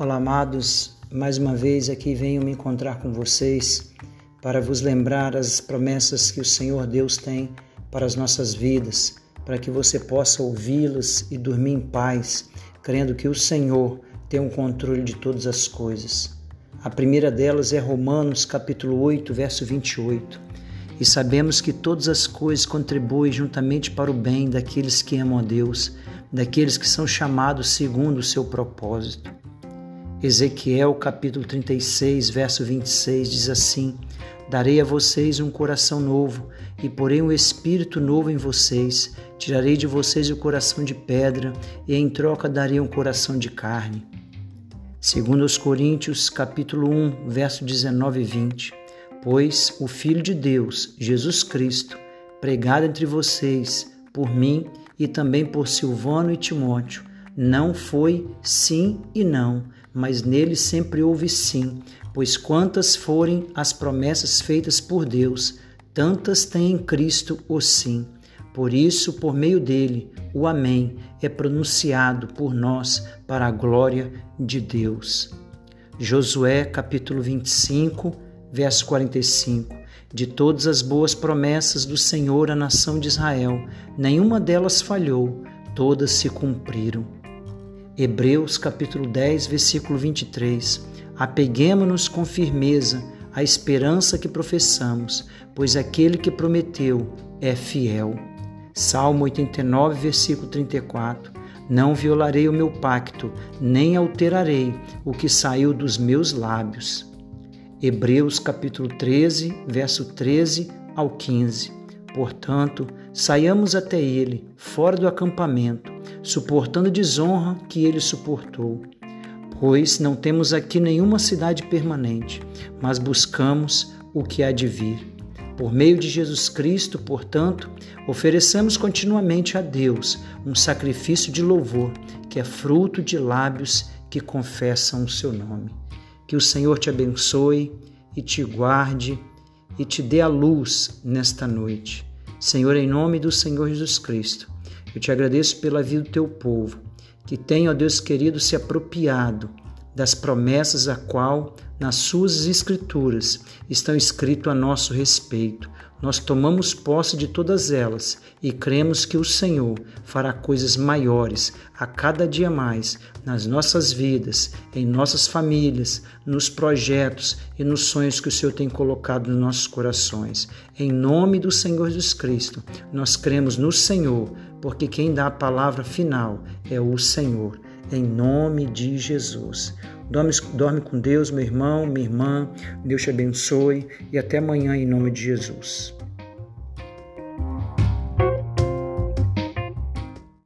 Olá, amados. Mais uma vez aqui venho me encontrar com vocês para vos lembrar as promessas que o Senhor Deus tem para as nossas vidas, para que você possa ouvi-las e dormir em paz, crendo que o Senhor tem o um controle de todas as coisas. A primeira delas é Romanos capítulo 8, verso 28. E sabemos que todas as coisas contribuem juntamente para o bem daqueles que amam a Deus, daqueles que são chamados segundo o seu propósito. Ezequiel capítulo 36, verso 26 diz assim: Darei a vocês um coração novo e porei um espírito novo em vocês. Tirarei de vocês o coração de pedra e em troca darei um coração de carne. Segundo os Coríntios, capítulo 1, verso 19 e 20. Pois o Filho de Deus, Jesus Cristo, pregado entre vocês por mim e também por Silvano e Timóteo, não foi sim e não, mas nele sempre houve sim, pois quantas forem as promessas feitas por Deus, tantas tem em Cristo o sim. Por isso, por meio dele, o Amém é pronunciado por nós para a glória de Deus. Josué capítulo 25, verso 45. De todas as boas promessas do Senhor à nação de Israel, nenhuma delas falhou, todas se cumpriram. Hebreus capítulo 10, versículo 23. Apeguemo-nos com firmeza à esperança que professamos, pois aquele que prometeu é fiel. Salmo 89, versículo 34. Não violarei o meu pacto, nem alterarei o que saiu dos meus lábios. Hebreus capítulo 13, verso 13 ao 15. Portanto, saiamos até ele, fora do acampamento, suportando desonra que ele suportou. Pois não temos aqui nenhuma cidade permanente, mas buscamos o que há de vir. Por meio de Jesus Cristo, portanto, ofereçamos continuamente a Deus um sacrifício de louvor, que é fruto de lábios que confessam o seu nome. Que o Senhor te abençoe e te guarde e te dê a luz nesta noite. Senhor, em nome do Senhor Jesus Cristo, eu te agradeço pela vida do teu povo, que tem, ó Deus querido, se apropriado das promessas a qual nas suas escrituras estão escrito a nosso respeito. Nós tomamos posse de todas elas e cremos que o Senhor fará coisas maiores a cada dia mais nas nossas vidas, em nossas famílias, nos projetos e nos sonhos que o Senhor tem colocado nos nossos corações. Em nome do Senhor Jesus Cristo, nós cremos no Senhor, porque quem dá a palavra final é o Senhor. Em nome de Jesus. Dorme, dorme com Deus, meu irmão, minha irmã. Deus te abençoe e até amanhã em nome de Jesus.